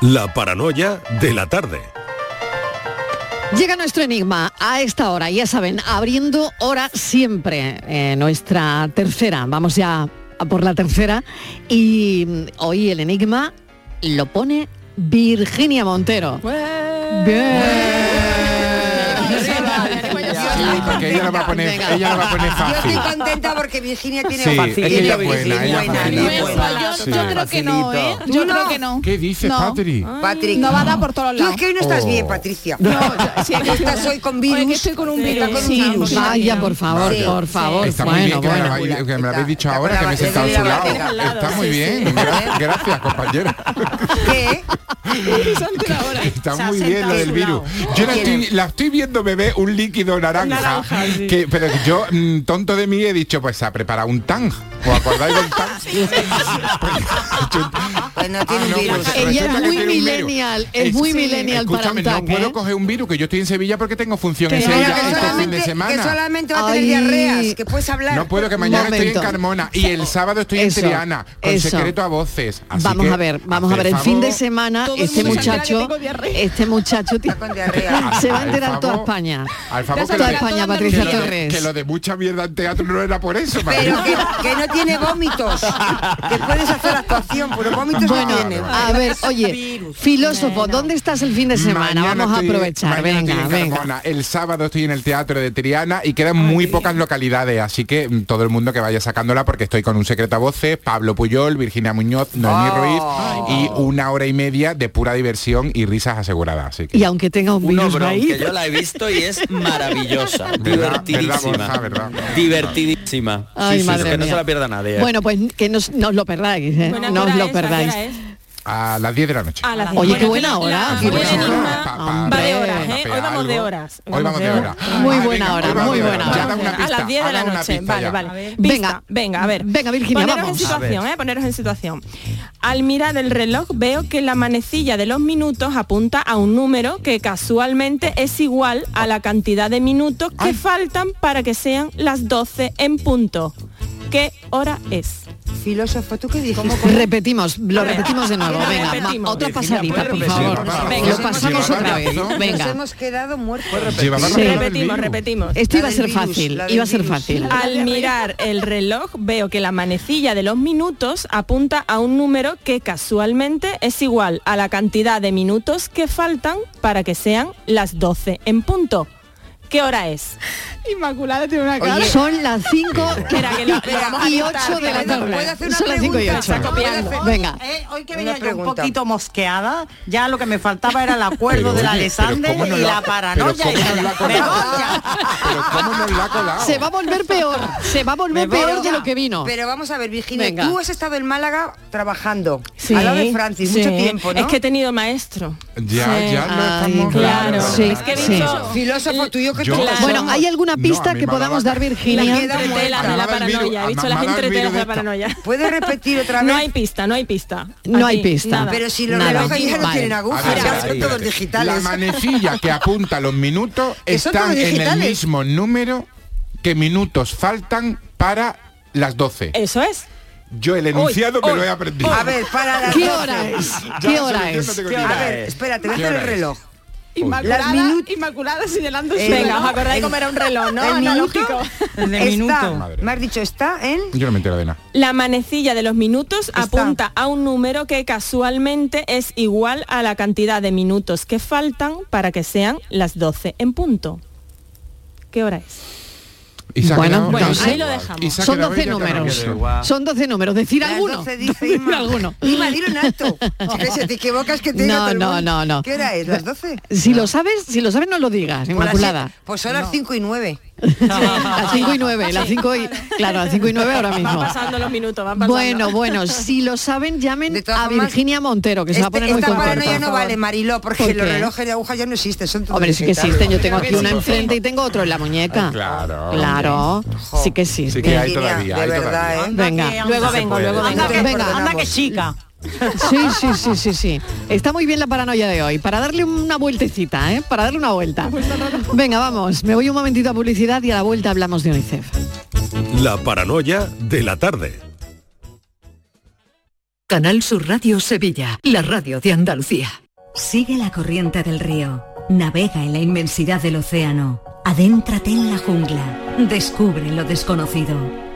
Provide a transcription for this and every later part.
La paranoia de la tarde. Llega nuestro enigma a esta hora, ya saben, abriendo hora siempre, eh, nuestra tercera. Vamos ya a por la tercera. Y hoy el enigma lo pone Virginia Montero. Bien. Porque ella lo va a poner, Venga. ella lo va a poner Yo fácil. estoy contenta porque Virginia tiene Sí, fácil. ella es buena, ella es buena, buena. ella es buena. yo, Sí. yo creo que no, ¿eh? ¿Tú Yo no? creo que no. ¿Qué dices, No. Patri? Patrick. No va a dar por todos Tú lados. es que hoy no estás Oh. bien, Patricia. No, yo- sí, Estás hoy con virus. Oye, que estoy con un Está virus. con un Sí, virus. Vaya, por favor, Sí, por sí. favor. Está muy bueno, bien que, me, bueno. lo habéis- que me lo Está- habéis dicho ahora, que me he sentado a su lado. Está muy bien. Gracias, compañera. ¿Qué? Está muy bien lo del virus. Yo la estoy, la estoy viendo beber un líquido naranja, Naranja, sí. que, pero yo, mm, tonto de mí, he dicho, pues se ha preparado un tang. ¿Os acordáis del? Pues no tiene Ah, un no, virus. pues Ella es muy millennial, es muy millennial para Escúchame, un no puedo ¿eh? coger un virus, que yo estoy en Sevilla porque tengo función en Sevilla este fin de solamente, que semana. solamente va a tener Ay. diarreas, que puedes hablar. No puedo, que mañana estoy en Carmona y el sábado estoy en Triana, con eso. secreto a voces. Así Vamos que, a ver, vamos a ver, el fin de semana este que muchacho, este muchacho se va a enterar toda España. Al favor que Toda lo de- España, toda Patricia que lo de- Torres. Que lo de mucha mierda en teatro no era por eso, Pero María. que, que tiene vómitos. Que puedes hacer actuación, pero vómitos Bueno, no tiene. a ver, oye, filósofo, ¿dónde estás el fin de semana? Mañana Vamos a aprovechar, venga, en venga. El sábado estoy en el Teatro de Triana y quedan muy pocas localidades, así que mm, todo el mundo que vaya sacándola porque estoy con un secreto a voces, Pablo Puyol, Virginia Muñoz, Noemí Oh. Ruiz y una hora y media de pura diversión y risas aseguradas. Así que... Y aunque tenga un virus ahí, que yo la he visto y es maravillosa, ¿Verdad? divertidísima. ¿Verdad, Borja? ¿Verdad? Divertidísima. Ay, Sí, sí, madre que no mía. se la pierda nadie. ¿eh? bueno, pues que nos, no os lo perdáis, ¿eh? Bueno, ¿a qué no os lo perdáis. es? A las 10 de la noche. A las Oye, qué buena hora, qué buena Va de horas, ¿eh? Hoy vamos de horas. Hoy vamos de horas. Muy Ah, buena hora, muy buena hora. a las 10 de la noche. Vale, vale. Venga. Venga, a ver. Venga, Virginia, poneros vamos. en situación, ¿eh? Poneros en situación. Al mirar el reloj veo que la manecilla de los minutos apunta a un número que casualmente es igual a la cantidad de minutos que faltan para que sean las 12 en punto. ¿Qué hora es? Filósofo, ¿tú qué dices? Repetimos, lo repetimos de nuevo, venga, repetimos. otra pasadita, ¿puedes por favor. Venga, Lo pasamos otra vez, razón. Nos venga. hemos quedado muertos. Sí. Repetimos, repetimos. Esto iba a ser fácil, iba a ser fácil. Al mirar el reloj veo que la manecilla de los minutos apunta a un número que casualmente es igual a la cantidad de minutos que faltan para que sean las 12 en punto. ¿Qué hora es? Inmaculada tiene una cara. Son las 5 Espera, que lo- lo vamos a y dictar. 8 de la ¿Puedo- tarde. puedo hacer una Son las 5 y pregunta? 8. Está copiando. Venga. Eh, hoy que venía yo un poquito mosqueada, ya lo que me faltaba era el acuerdo Pero, de la oye, Alexander pero ¿cómo nos y la- paranoia. pero ¿cómo y nos la-. Pero ¿cómo nos la ha colado? Se va a volver peor, se va a volver peor de lo que vino. Pero vamos a ver, Virginia, Venga. tú has estado en Málaga trabajando Sí, al lado de Francis sí. mucho tiempo, ¿no? Es que he tenido maestro. Ya, Sí. ya lo Ay, estamos claro. Sí, es que he dicho... Filósofo tuyo que Yo- Claro. Bueno, ¿hay alguna No, pista a mí que podamos dar, Virginia? La queda Entretelas de la paranoia. He visto las entretelas de la paranoia. ¿Puedes repetir otra vez? No hay pista, no hay pista. No A hay pista. nada. Pero si los relojes ya no tienen A agujas, a son todos digitales. La manecilla que apunta los minutos están en el mismo número que minutos faltan para las 12. Eso es. Yo el enunciado me hoy, lo he aprendido. A ver, para las ¿Qué 12. hora es? ¿Qué hora es? no ¿Qué hora A idea. ver, espérate, a ¿Qué hacer el es? reloj. Inmaculada, Las Inmaculada señalando su El- Venga, os acordáis cómo era un reloj, ¿no? el Analógico. El de está, minuto. Madre. me has dicho, está en... Yo no me entero de nada. La manecilla de los minutos Está. apunta a un número que casualmente es igual a la cantidad de minutos que faltan para que sean las 12 en punto. ¿Qué hora es? Bueno, bueno, ahí lo dejamos. Son quedado 12 ella números. Son 12 números. Decir Las alguno. 12 dice Decir Ima. alguno. Ima, dilo en alto. Si te equivocas que te diga No, todo el no, mundo. no, no. ¿Qué hora es? ¿Las 12? Si lo sabes, si lo sabes no lo digas, Pues Inmaculada. Pues son las 5 y 9. Las 5 y 9, las 5 y claro, las 5 y 9 ahora Van mismo. pasando los minutos, van pasando. Bueno, bueno, si lo saben llamen a formas, Virginia Montero, que se va a Este- poner muy esta contenta. paranoia no vale, Mariló, porque ¿Por los relojes de aguja ya no existen, son Hombre, sí que existen. Yo tengo aquí una enfrente y tengo otro en la muñeca. Claro. Claro, sí que existe. Sí que hay todavía, de hay verdad, todavía. ¿eh? Venga. Luego vengo, luego vengo. Venga. anda que chica. Sí, sí, sí, sí, sí. Está muy bien la paranoia de hoy. Para darle una vueltecita, ¿eh? Para darle una vuelta. Venga, vamos. Me voy un momentito a publicidad y a la vuelta hablamos de UNICEF. La paranoia de la tarde. Canal Sur Radio Sevilla, la radio de Andalucía. Sigue la corriente del río, navega en la inmensidad del océano, adéntrate en la jungla, descubre lo desconocido.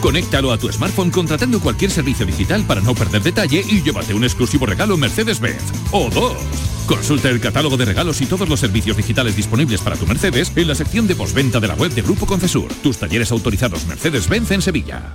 Conéctalo a tu smartphone contratando cualquier servicio digital para no perder detalle y llévate un exclusivo regalo Mercedes-Benz. O dos. Consulta el catálogo de regalos y todos los servicios digitales disponibles para tu Mercedes en la sección de postventa de la web de Grupo Concesur. Tus talleres autorizados Mercedes-Benz en Sevilla.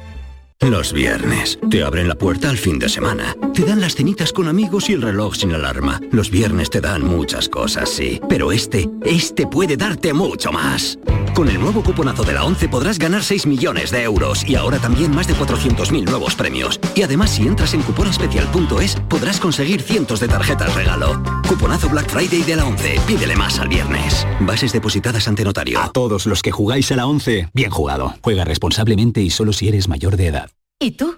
Los viernes. Te abren la puerta al fin de semana. Te dan las cenitas con amigos y el reloj sin alarma. Los viernes te dan muchas cosas, sí. Pero este, este puede darte mucho más. Con el nuevo cuponazo de la 11 podrás ganar 6 millones de euros y ahora también más de 400.000 nuevos premios. Y además si entras en cuponespecial.es podrás conseguir cientos de tarjetas regalo. Cuponazo Black Friday de la 11. Pídele más al viernes. Bases depositadas ante notario. A todos los que jugáis a la 11, bien jugado. Juega responsablemente y solo si eres mayor de edad. ¿Y tú?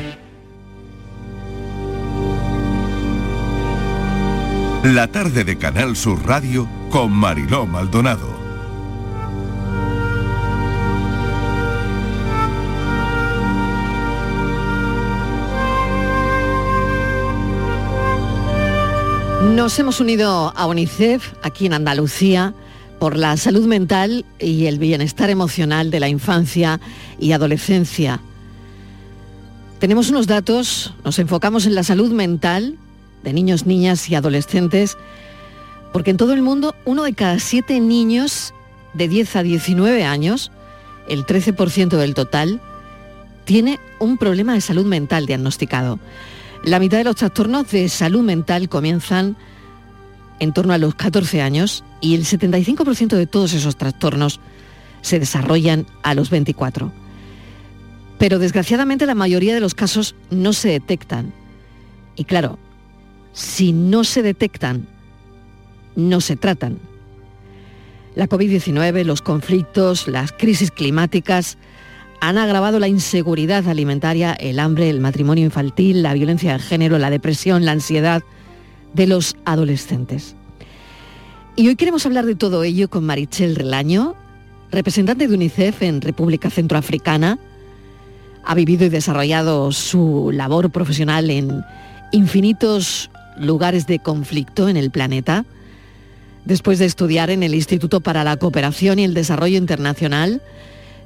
La tarde de Canal Sur Radio con Mariló Maldonado. Nos hemos unido a UNICEF aquí en Andalucía por la salud mental y el bienestar emocional de la infancia y adolescencia. Tenemos unos datos, nos enfocamos en la salud mental de niños, niñas y adolescentes, porque en todo el mundo uno de cada siete niños de 10 a 19 años, el 13% del total, tiene un problema de salud mental diagnosticado. La mitad de los trastornos de salud mental comienzan en torno a los 14 años y el 75% de todos esos trastornos se desarrollan a los 24. Pero desgraciadamente la mayoría de los casos no se detectan. Y claro, si no se detectan, no se tratan. La COVID-19, los conflictos, las crisis climáticas han agravado la inseguridad alimentaria, el hambre, el matrimonio infantil, la violencia de género, la depresión, la ansiedad de los adolescentes. Y hoy queremos hablar de todo ello con Marichel Relaño, representante de UNICEF en República Centroafricana. Ha vivido y desarrollado su labor profesional en infinitos lugares de conflicto en el planeta. Después de estudiar en el Instituto para la Cooperación y el Desarrollo Internacional,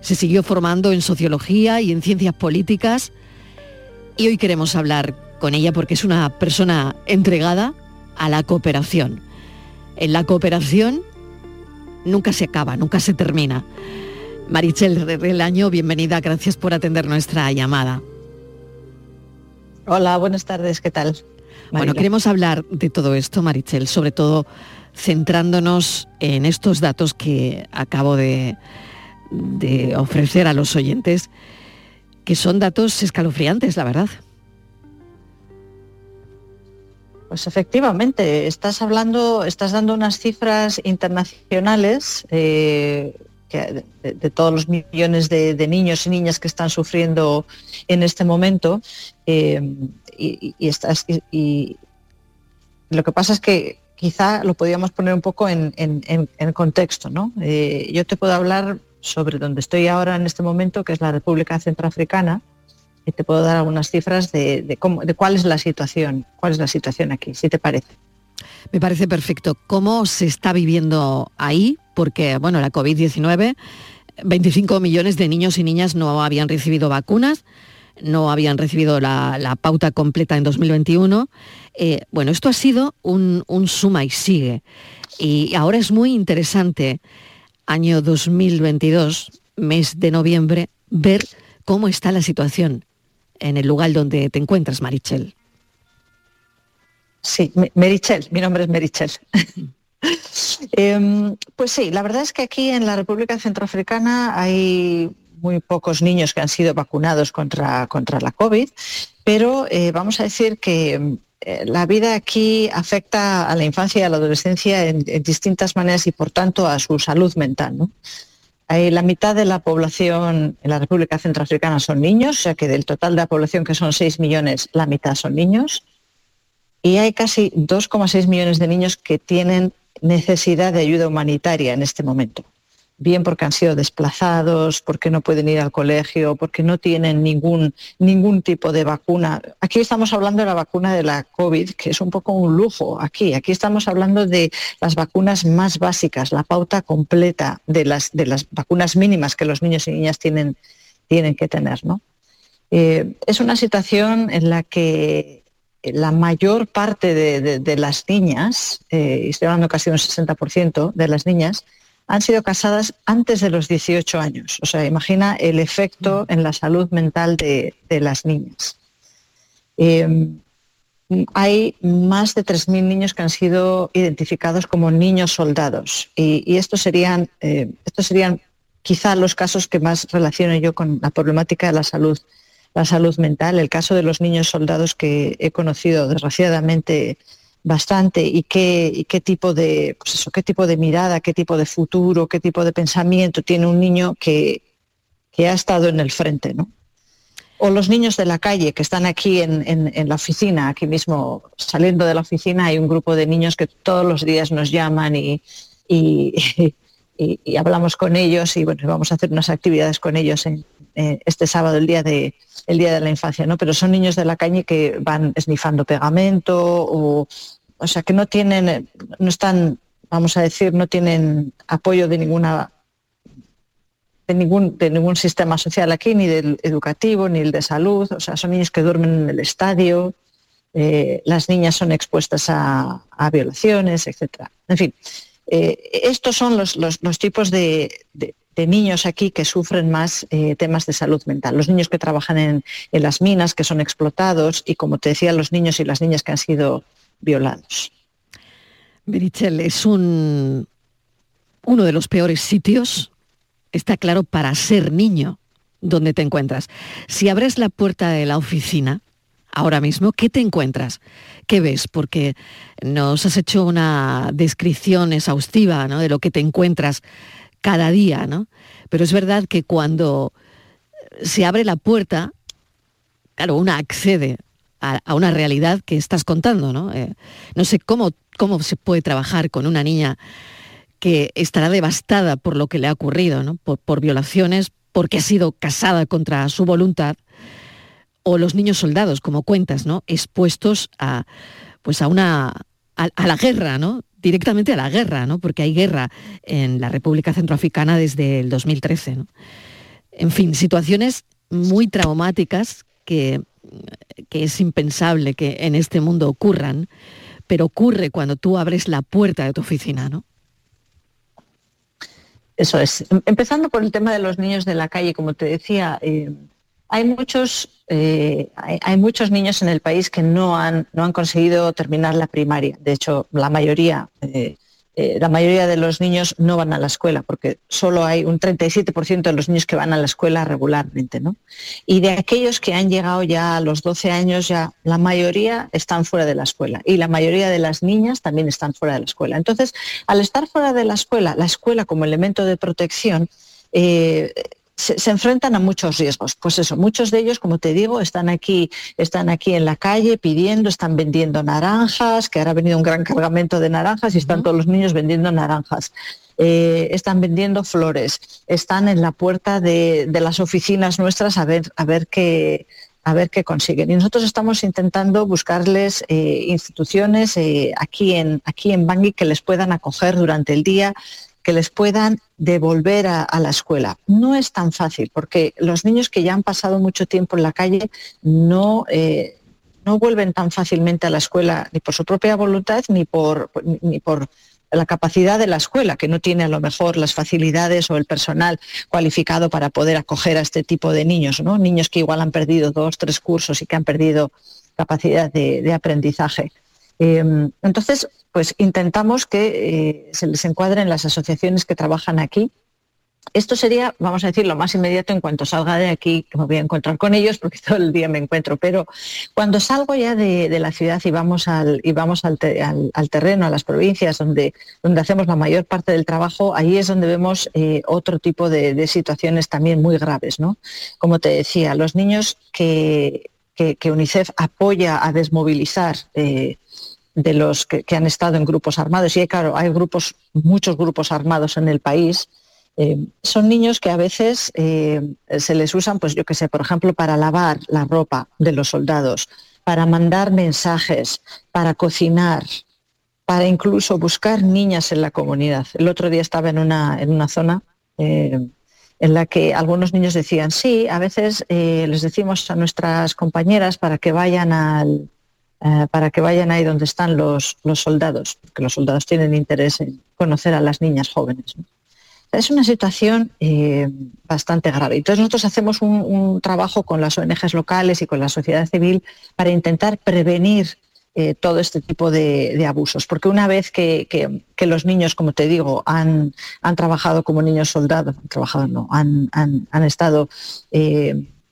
se siguió formando en sociología y en ciencias políticas y hoy queremos hablar con ella porque es una persona entregada a la cooperación. En la cooperación nunca se acaba, nunca se termina. Marichel del Año, bienvenida, gracias por atender nuestra llamada. Hola, buenas tardes, ¿qué tal? Bueno, queremos hablar de todo esto, Marichel, sobre todo centrándonos en estos datos que acabo de, de ofrecer a los oyentes, que son datos escalofriantes, la verdad. Pues efectivamente, estás hablando, estás dando unas cifras internacionales eh, de, todos los millones de, niños y niñas que están sufriendo en este momento. Eh, y, y, lo que pasa es que quizá lo podríamos poner un poco en, contexto. ¿no? Eh, yo te puedo hablar sobre donde estoy ahora en este momento, que es la República Centroafricana, y te puedo dar algunas cifras de, cómo, de cuál es la situación, cuál es la situación aquí, si te parece. Me parece perfecto. ¿Cómo se está viviendo ahí? Porque, bueno, la COVID-19, 25 millones de niños y niñas no habían recibido vacunas, no habían recibido la, pauta completa en 2021. Eh, bueno, esto ha sido un, un suma y sigue. Y ahora es muy interesante, año 2022, mes de noviembre, ver cómo está la situación en el lugar donde te encuentras, Marichel. Sí, Merichel, mi nombre es Merichel. Em, pues sí, la verdad es que aquí en la República Centroafricana hay muy pocos niños que han sido vacunados contra, contra la COVID, pero eh, vamos a decir que eh, la vida aquí afecta a la infancia y a la adolescencia en, distintas maneras y por tanto a su salud mental. ¿no? la mitad de la población en la República Centroafricana son niños, o sea que del total de la población que son 6 millones, la mitad son niños. Y hay casi 2,6 millones de niños que tienen necesidad de ayuda humanitaria en este momento bien porque han sido desplazados, porque no pueden ir al colegio, porque no tienen ningún, ningún tipo de vacuna. Aquí estamos hablando de la vacuna de la COVID, que es un poco un lujo aquí. Aquí estamos hablando de las vacunas más básicas, la pauta completa de las, de las vacunas mínimas que los niños y niñas tienen, tienen que tener. ¿no? Eh, es una situación en la que la mayor parte de, las niñas, eh, estoy hablando casi de un 60% de las niñas, han sido casadas antes de los 18 años. O sea, imagina el efecto en la salud mental de, las niñas. Em, hay más de 3.000 niños que han sido identificados como niños soldados y, estos, serían, eh, estos serían quizá los casos que más relaciono yo con la problemática de la salud, la salud mental. El caso de los niños soldados que he conocido desgraciadamente bastante y qué, qué tipo de pues qué tipo de mirada, qué tipo de futuro, qué tipo de pensamiento tiene un niño que, ha estado en el frente, ¿no? O los niños de la calle que están aquí en, la oficina, aquí mismo saliendo de la oficina hay un grupo de niños que todos los días nos llaman y, y, hablamos con ellos y bueno, vamos a hacer unas actividades con ellos en, este sábado, el día de, el día de la infancia, ¿no? Pero son niños de la calle que van esnifando pegamento o, o sea, que no tienen, no están, vamos a decir, no tienen apoyo de ninguna de ningún, de ningún sistema social aquí, ni del educativo, ni el de salud. O sea, son niños que duermen en el estadio, eh, las niñas son expuestas a, violaciones, etc. En fin, eh, estos son los, tipos de, niños aquí que sufren más eh, temas de salud mental. Los niños que trabajan en, las minas, que son explotados, y como te decía, los niños y las niñas que han sido violados. Berichel, es un, uno de los peores sitios, está claro, para ser niño donde te encuentras. Si abres la puerta de la oficina, ahora mismo, ¿qué te encuentras? ¿Qué ves? Porque nos has hecho una descripción exhaustiva de lo que te encuentras cada día, ¿no? Pero es verdad que cuando se abre la puerta, claro, una accede a, una realidad que estás contando, ¿no? Eh, no sé cómo, cómo se puede trabajar con una niña que estará devastada por lo que le ha ocurrido, ¿no? por, violaciones, porque ha sido casada contra su voluntad, o los niños soldados, como cuentas, ¿no? expuestos a, pues a, una, a, la guerra, ¿no? Directamente a la guerra, ¿no? porque hay guerra en la República Centroafricana desde el 2013. En fin, situaciones muy traumáticas que que es impensable que en este mundo ocurran, pero ocurre cuando tú abres la puerta de tu oficina, ¿no? Eso es. Empezando por el tema de los niños de la calle, como te decía, eh, hay muchos, eh, hay, muchos niños en el país que no han, no han conseguido terminar la primaria. De hecho, la mayoría, eh, eh, la mayoría de los niños no van a la escuela, porque solo hay un 37% de los niños que van a la escuela regularmente. ¿no? Y de aquellos que han llegado ya a los 12 años, ya la mayoría están fuera de la escuela. Y la mayoría de las niñas también están fuera de la escuela. Entonces, al estar fuera de la escuela, la escuela como elemento de protección, se, se enfrentan a muchos riesgos. Pues eso, muchos de ellos, como te digo, están aquí, están aquí en la calle pidiendo, están vendiendo naranjas, que ahora ha venido un gran cargamento de naranjas y están todos los niños vendiendo naranjas. Eh, están vendiendo flores, están en la puerta de, de las oficinas nuestras a ver, a ver qué a ver qué consiguen. Y nosotros estamos intentando buscarles eh, instituciones eh, aquí, en, aquí en Bangui que les puedan acoger durante el día, que les puedan devolver a, a, la escuela. No es tan fácil porque los niños que ya han pasado mucho tiempo en la calle no, eh, no vuelven tan fácilmente a la escuela ni por su propia voluntad ni por, ni por la capacidad de la escuela, que no tiene a lo mejor las facilidades o el personal cualificado para poder acoger a este tipo de niños, ¿no? Niños que igual han perdido dos, tres cursos y que han perdido capacidad de, de aprendizaje. Eh, entonces, pues intentamos que eh, se les encuadren las asociaciones que trabajan aquí. Esto sería, vamos a decir, lo más inmediato en cuanto salga de aquí, que me voy a encontrar con ellos, porque todo el día me encuentro, pero cuando salgo ya de, la ciudad y vamos, al, terreno, a las provincias donde, hacemos la mayor parte del trabajo, ahí es donde vemos eh, otro tipo de, situaciones también muy graves. ¿no? Como te decía, los niños que UNICEF apoya a desmovilizar eh, de los que, han estado en grupos armados, y claro, hay grupos, muchos grupos armados en el país, eh, son niños que a veces eh, se les usan, pues yo que sé, por ejemplo, para lavar la ropa de los soldados, para mandar mensajes, para cocinar, para incluso buscar niñas en la comunidad. El otro día estaba en una, en una zona eh, en la que algunos niños decían, sí, a veces les decimos a nuestras compañeras para que vayan al, eh, para que vayan ahí donde están los, los, soldados, porque los soldados tienen interés en conocer a las niñas jóvenes. Es una situación eh, bastante grave. Entonces nosotros hacemos un, trabajo con las ONGs locales y con la sociedad civil para intentar prevenir eh, todo este tipo de, abusos. Porque una vez que, que, los niños, como te digo, han, han trabajado como niños soldados, han trabajado, no, han, han, estado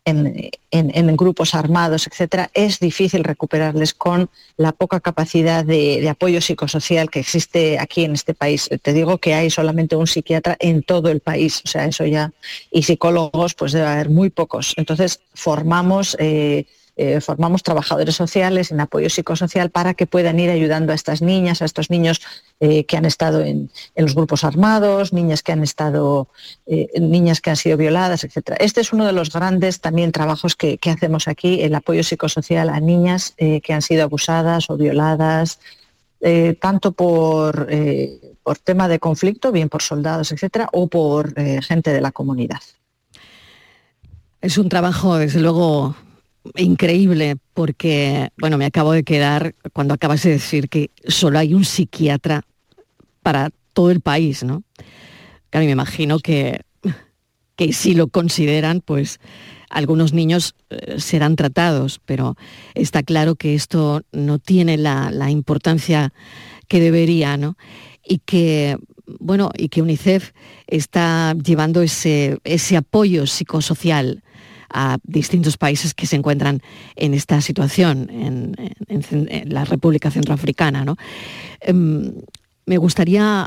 en, grupos armados, etcétera, es difícil recuperarles con la poca capacidad de, de, apoyo psicosocial que existe aquí en este país. Te digo que hay solamente un psiquiatra en todo el país, o sea, eso ya, y psicólogos, pues debe haber muy pocos. Entonces, formamos eh, eh, formamos trabajadores sociales en apoyo psicosocial para que puedan ir ayudando a estas niñas, a estos niños eh, que han estado en, en, los grupos armados, niñas que han estado, eh, niñas que han sido violadas, etc. Este es uno de los grandes también trabajos que, que hacemos aquí, el apoyo psicosocial a niñas que han sido abusadas o violadas, tanto por, por tema de conflicto, bien por soldados, etcétera, o por gente de la comunidad. Es un trabajo, desde luego, increíble porque, bueno, me acabo de quedar cuando acabas de decir que solo hay un psiquiatra para todo el país, ¿no? Me imagino que, que si lo consideran, pues algunos niños eh, serán tratados, pero está claro que esto no tiene la, la importancia que debería, ¿no? Y que, bueno, y que UNICEF está llevando ese, ese apoyo psicosocial a distintos países que se encuentran en esta situación, en, la República Centroafricana. ¿no? Eh, me gustaría,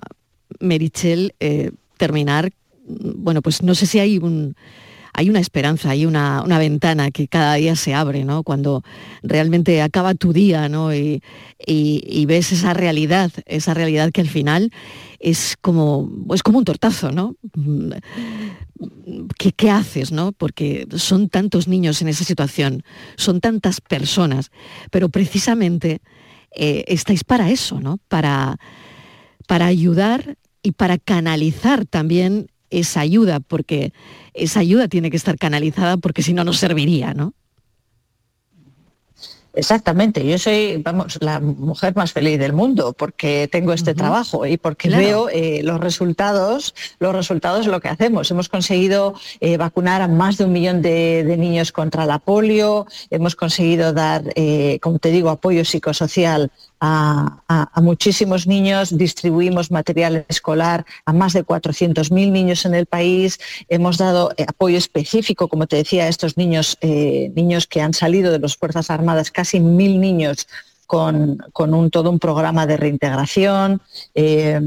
Merichel, eh, terminar, bueno, pues no sé si hay un hay una esperanza, hay una, una, ventana que cada día se abre, ¿no? Cuando realmente acaba tu día, ¿no? Y, y, ves esa realidad, esa realidad que al final es como, es como un tortazo, ¿no? ¿Qué, ¿Qué, haces, no? Porque son tantos niños en esa situación, son tantas personas, pero precisamente eh, estáis para eso, ¿no? Para, para ayudar y para canalizar también esa ayuda, porque esa ayuda tiene que estar canalizada porque si no, no serviría, ¿no? Exactamente, yo soy, vamos, la mujer más feliz del mundo porque tengo este trabajo y porque veo eh, los resultados, los resultados de lo que hacemos. Hemos conseguido eh, vacunar a más de un millón de, niños contra la polio, hemos conseguido dar, eh, como te digo, apoyo psicosocial a, muchísimos niños, distribuimos material escolar a más de 400.000 niños en el país, hemos dado eh, apoyo específico, como te decía, a estos niños, eh, niños que han salido de las Fuerzas Armadas, casi mil niños con, un, todo un programa de reintegración, eh,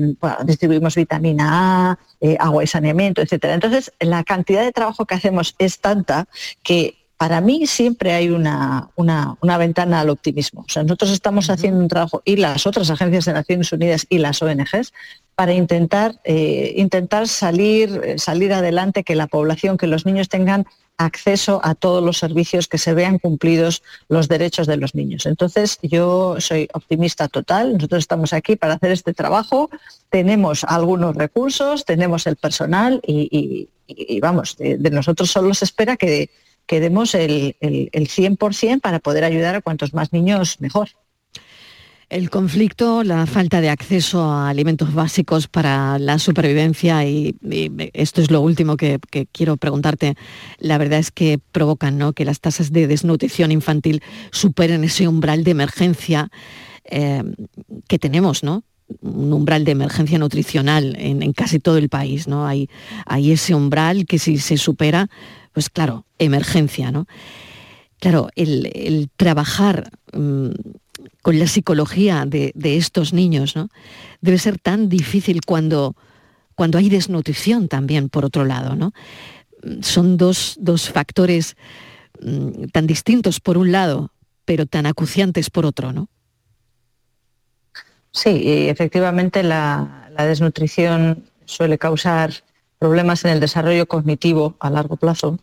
distribuimos vitamina A, agua y saneamiento, etc. Entonces, la cantidad de trabajo que hacemos es tanta que para mí siempre hay una, una, ventana al optimismo. O sea, nosotros estamos haciendo un trabajo y las otras agencias de Naciones Unidas y las ONGs para intentar, eh, intentar salir, eh, salir adelante, que la población, que los niños tengan acceso a todos los servicios, que se vean cumplidos los derechos de los niños. Entonces, yo soy optimista total, nosotros estamos aquí para hacer este trabajo, tenemos algunos recursos, tenemos el personal y, vamos, de, de, nosotros solo se espera que, que demos el, el, 100% para poder ayudar a cuantos más niños mejor. El conflicto, la falta de acceso a alimentos básicos para la supervivencia y, esto es lo último que, quiero preguntarte, la verdad es que provocan ¿no? que las tasas de desnutrición infantil superen ese umbral de emergencia eh, que tenemos, ¿no? un umbral de emergencia nutricional en, casi todo el país, ¿no? Hay ese umbral que si se supera, pues claro, emergencia, ¿no? Claro, el, trabajar mm, con la psicología de, estos niños, ¿no? Debe ser tan difícil cuando, cuando hay desnutrición también, por otro lado, ¿no? Son dos, factores mm, tan distintos por un lado, pero tan acuciantes por otro, ¿no? Sí, efectivamente la desnutrición suele causar problemas en el desarrollo cognitivo a largo plazo,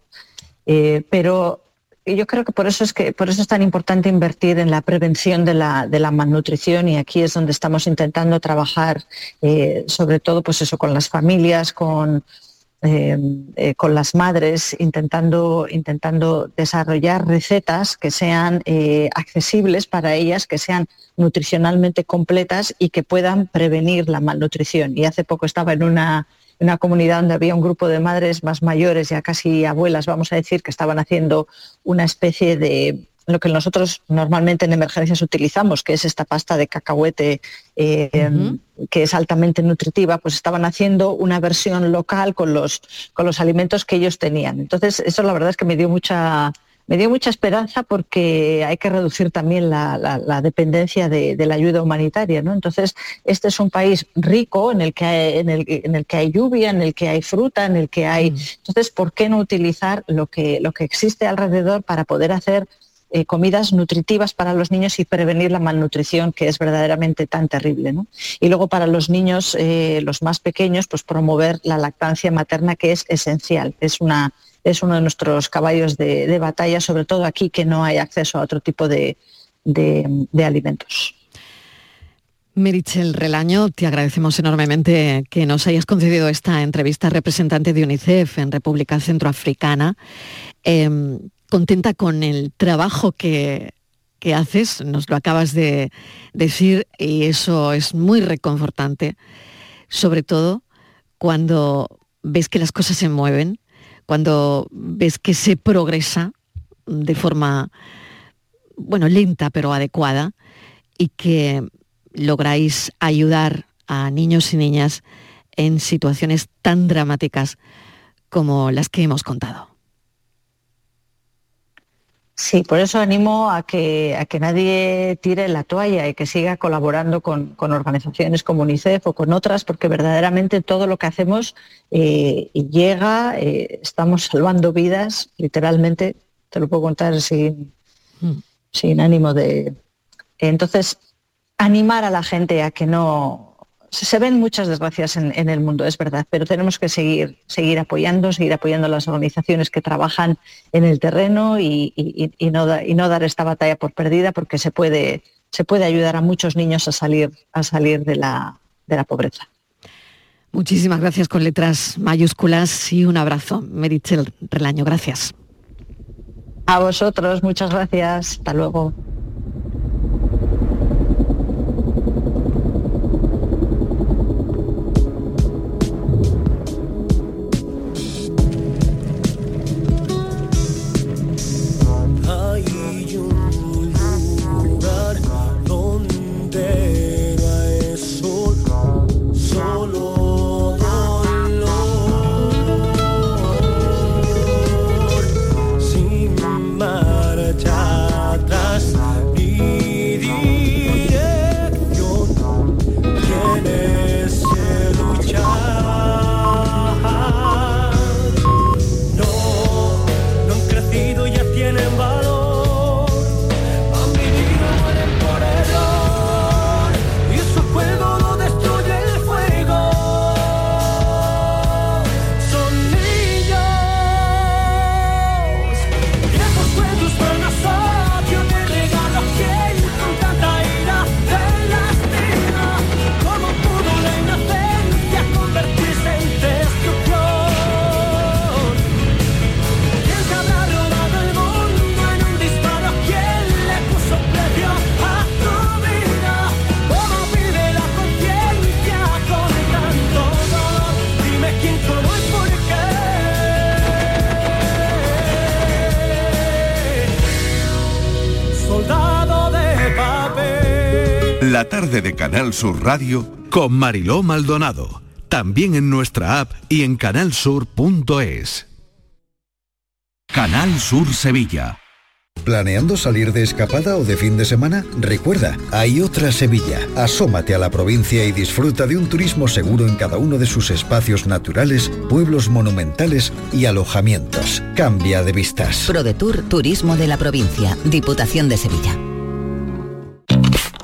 eh, pero yo creo que por eso es que por eso es tan importante invertir en la prevención de la, malnutrición y aquí es donde estamos intentando trabajar eh, sobre todo pues eso con las familias con eh, con las madres intentando intentando desarrollar recetas que sean accesibles para ellas que sean nutricionalmente completas y que puedan prevenir la malnutrición. Y hace poco estaba en una una comunidad donde había un grupo de madres más mayores, ya casi abuelas, vamos a decir, que estaban haciendo una especie de lo que nosotros normalmente en emergencias utilizamos, que es esta pasta de cacahuete eh, que es altamente nutritiva, pues estaban haciendo una versión local con los, con los alimentos que ellos tenían. Entonces, eso la verdad es que me dio mucha, me dio mucha esperanza porque hay que reducir también la, dependencia de, la ayuda humanitaria. ¿no? Entonces, este es un país rico en el, que hay, en, el, que hay lluvia, en el que hay fruta, en el que hay... Mm. Entonces, ¿por qué no utilizar lo que, lo que existe alrededor para poder hacer eh, comidas nutritivas para los niños y prevenir la malnutrición que es verdaderamente tan terrible. Y luego para los niños, eh, los más pequeños, pues promover la lactancia materna que es esencial. Es una, es uno de nuestros caballos de, batalla, sobre todo aquí que no hay acceso a otro tipo de, alimentos. Merichel Relaño, te agradecemos enormemente que nos hayas concedido esta entrevista representante de UNICEF en República Centroafricana. Em, contenta con el trabajo que, que, haces, nos lo acabas de decir y eso es muy reconfortante, sobre todo cuando ves que las cosas se mueven, cuando ves que se progresa de forma, bueno, lenta pero adecuada y que lográis ayudar a niños y niñas en situaciones tan dramáticas como las que hemos contado. Sí, por eso animo a que, a que nadie tire la toalla y que siga colaborando con, organizaciones como UNICEF o con otras, porque verdaderamente todo lo que hacemos eh, llega, eh, estamos salvando vidas, literalmente, te lo puedo contar sin, mm. sin ánimo de... Entonces, animar a la gente a que no, se ven muchas desgracias en, el mundo, es verdad, pero tenemos que seguir, seguir apoyando, seguir apoyando a las organizaciones que trabajan en el terreno y, no, dar esta batalla por perdida porque se puede, se puede ayudar a muchos niños a salir, a salir de, la, de la pobreza. Muchísimas gracias con letras mayúsculas y un abrazo. Merichel Relaño, gracias. A vosotros, muchas gracias. Hasta luego. La tarde de Canal Sur Radio Con Mariló Maldonado. También en nuestra app y en canalsur.es. Canal Sur Sevilla. ¿Planeando salir de escapada o de fin de semana? Recuerda, hay otra Sevilla. Asómate a la provincia y disfruta de un turismo seguro en cada uno de sus espacios naturales, pueblos monumentales y alojamientos. Cambia de vistas. ProDetour Turismo de la Provincia, Diputación de Sevilla.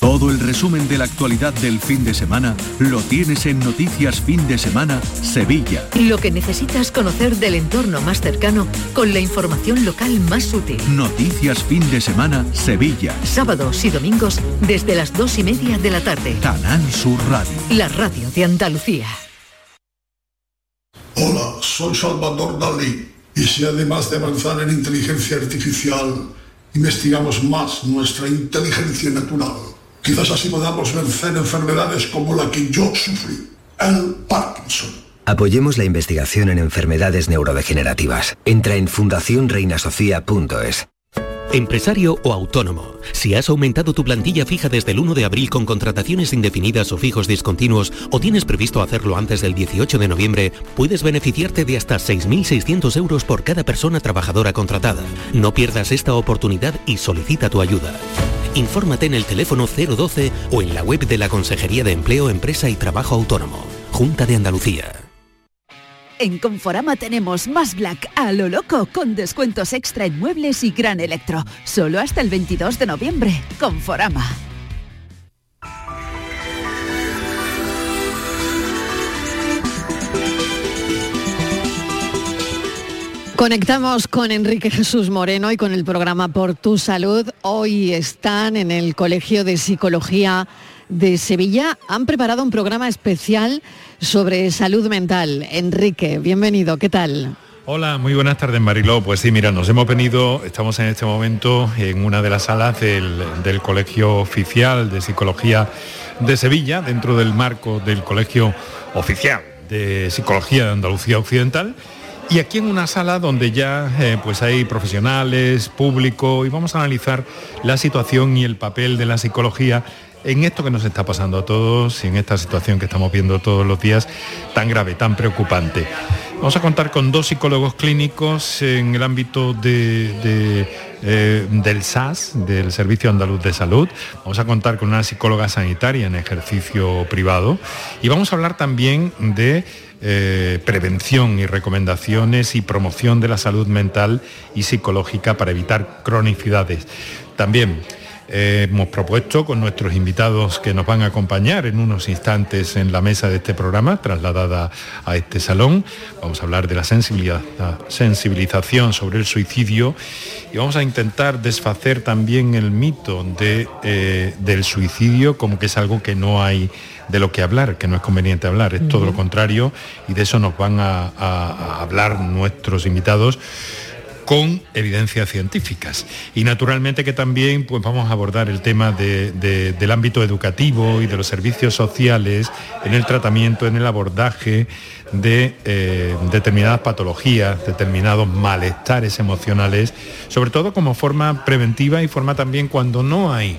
Todo el resumen de la actualidad del fin de semana lo tienes en Noticias Fin de Semana Sevilla. Lo que necesitas conocer del entorno más cercano con la información local más útil. Noticias Fin de Semana Sevilla. Sábados y domingos desde las dos y media de la tarde. Canal Sur Radio. La radio de Andalucía. Hola, soy Salvador Dalí. Y si además de avanzar en inteligencia artificial, investigamos más nuestra inteligencia natural, quizás así podamos vencer enfermedades como la que yo sufrí, el Parkinson. Apoyemos la investigación en enfermedades neurodegenerativas. Entra en fundacionreinasofía.es. Empresario o autónomo, si has aumentado tu plantilla fija desde el 1 de abril con contrataciones indefinidas o fijos discontinuos o tienes previsto hacerlo antes del 18 de noviembre, puedes beneficiarte de hasta 6.600 euros por cada persona trabajadora contratada. No pierdas esta oportunidad y solicita tu ayuda. Infórmate en el teléfono 012 o en la web de la Consejería de Empleo, Empresa y Trabajo Autónomo, Junta de Andalucía. En Conforama tenemos más Black a lo loco con descuentos extra en muebles y gran electro. Solo hasta el 22 de noviembre. Conforama. Conectamos con Enrique Jesús Moreno y con el programa Por tu Salud. Hoy están en el Colegio de Psicología de Sevilla. Han preparado un programa especial sobre salud mental. Enrique, bienvenido, ¿qué tal? Hola, muy buenas tardes Mariló. Pues sí, mira, nos hemos venido, estamos en este momento en una de las salas del, Colegio Oficial de Psicología de Sevilla, dentro del marco del Colegio Oficial de Psicología de Andalucía Occidental. Y aquí en una sala donde ya eh, pues hay profesionales, público, y vamos a analizar la situación y el papel de la psicología en esto que nos está pasando a todos y en esta situación que estamos viendo todos los días tan grave, tan preocupante. Vamos a contar con dos psicólogos clínicos en el ámbito de, eh, del SAS, del Servicio Andaluz de Salud. Vamos a contar con una psicóloga sanitaria en ejercicio privado y vamos a hablar también de eh, prevención y recomendaciones y promoción de la salud mental y psicológica para evitar cronicidades. También eh, hemos propuesto con nuestros invitados que nos van a acompañar en unos instantes en la mesa de este programa, trasladada a este salón. Vamos a hablar de la, sensibilización sobre el suicidio y vamos a intentar desfacer también el mito de, eh, del suicidio como que es algo que no hay de lo que hablar, que no es conveniente hablar, es todo lo contrario y de eso nos van a, a- a hablar nuestros invitados con evidencias científicas. Y naturalmente que también pues, vamos a abordar el tema de- de- del ámbito educativo y de los servicios sociales en el tratamiento, en el abordaje de eh, determinadas patologías, determinados malestares emocionales, sobre todo como forma preventiva y forma también cuando no hay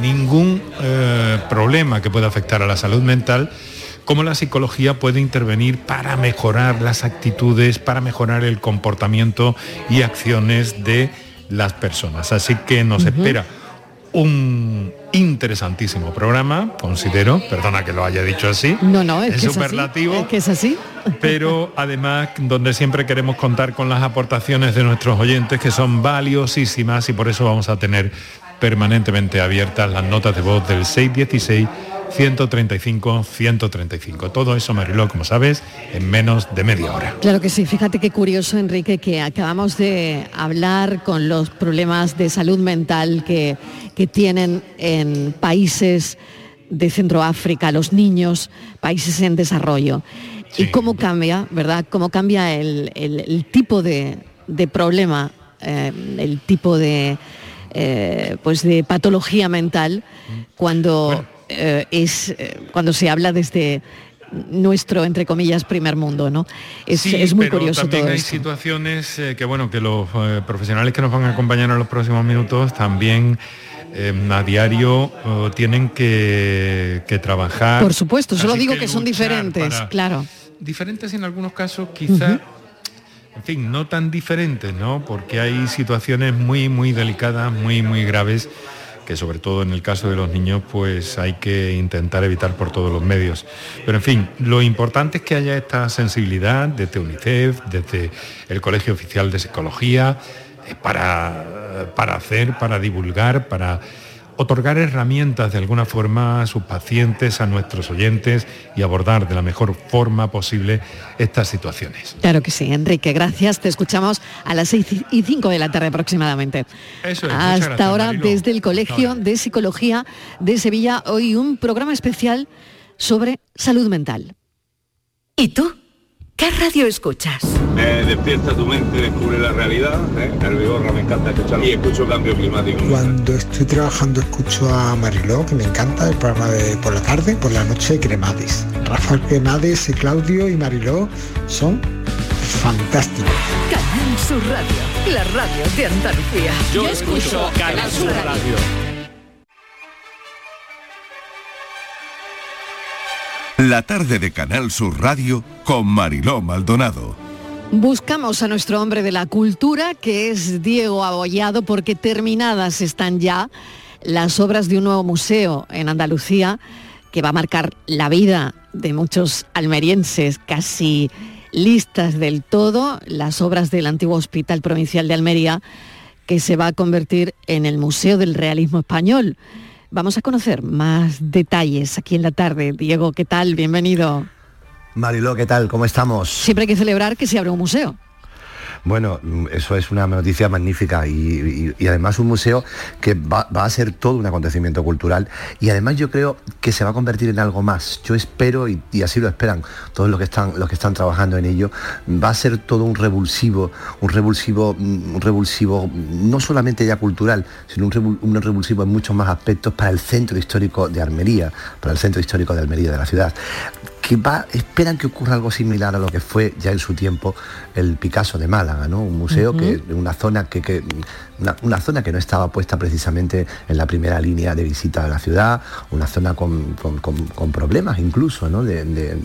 ningún eh, problema que pueda afectar a la salud mental, cómo la psicología puede intervenir para mejorar las actitudes, para mejorar el comportamiento y acciones de las personas. Así que nos espera un interesantísimo programa, considero, perdona que lo haya dicho así, No, no, es, es que es así, superlativo, es que es así. pero además donde siempre queremos contar con las aportaciones de nuestros oyentes que son valiosísimas y por eso vamos a tener permanentemente abiertas las notas de voz del 616 135 135. Todo eso, Mariló, como sabes, en menos de media hora. Claro que sí, fíjate qué curioso, Enrique, que acabamos de hablar con los problemas de salud mental que, que tienen en países de Centroáfrica, los niños, países en desarrollo. Y cómo cambia, ¿verdad? Cómo cambia el, tipo de, problema, eh, el tipo de, eh, pues de patología mental cuando eh, es eh, cuando se habla desde nuestro entre comillas primer mundo no es, es muy curioso también todo hay situaciones eh, que bueno que los profesionales que nos van a acompañar en los próximos minutos también a diario tienen que, trabajar por supuesto solo digo que, son diferentes claro. diferentes en algunos casos quizá en fin no tan diferentes no porque hay situaciones muy muy delicadas muy muy graves que sobre todo en el caso de los niños pues hay que intentar evitar por todos los medios. Pero en fin, lo importante es que haya esta sensibilidad desde UNICEF, desde el Colegio Oficial de Psicología, eh, para, para hacer, para divulgar, para otorgar herramientas de alguna forma a sus pacientes, a nuestros oyentes y abordar de la mejor forma posible estas situaciones. Claro que sí, Enrique, gracias. Te escuchamos a las 6 y 5 de la tarde aproximadamente. Eso es, Hasta ahora desde el Colegio de Psicología de Sevilla, hoy un programa especial sobre salud mental. ¿Y tú? ¿Qué radio escuchas? Me despierta tu mente, descubre la realidad. ¿eh? El vigorra me encanta escuchar y escucho cambio climático. Cuando estoy trabajando escucho a Mariló, que me encanta, el programa de por la tarde, por la noche Cremades. Rafael Cremades y Claudio y Mariló son fantásticos. Canal Sur Radio, la radio de Andalucía. Yo, escucho Canal Sur radio. La tarde de Canal Sur Radio con Mariló Maldonado. Buscamos a nuestro hombre de la cultura, que es Diego Abollado, porque terminadas están ya las obras de un nuevo museo en Andalucía que va a marcar la vida de muchos almerienses, casi listas del todo, las obras del antiguo Hospital Provincial de Almería, que se va a convertir en el Museo del Realismo Español. Vamos a conocer más detalles aquí en la tarde. Diego, ¿qué tal? Bienvenido. Mariló, ¿qué tal? ¿Cómo estamos? Siempre hay que celebrar que se abre un museo. Bueno, eso es una noticia magnífica y, además un museo que va, a ser todo un acontecimiento cultural y además yo creo que se va a convertir en algo más. Yo espero y, así lo esperan todos los que están los que están trabajando en ello. Va a ser todo un revulsivo, un revulsivo, un revulsivo no solamente ya cultural, sino un, revulsivo en muchos más aspectos para el centro histórico de Almería, para el centro histórico de Almería de la ciudad que va, esperan que ocurra algo similar a lo que fue ya en su tiempo el Picasso de Málaga, ¿no? Un museo que, una zona que, una, zona que no estaba puesta precisamente en la primera línea de visita a la ciudad, una zona con, problemas incluso, ¿no?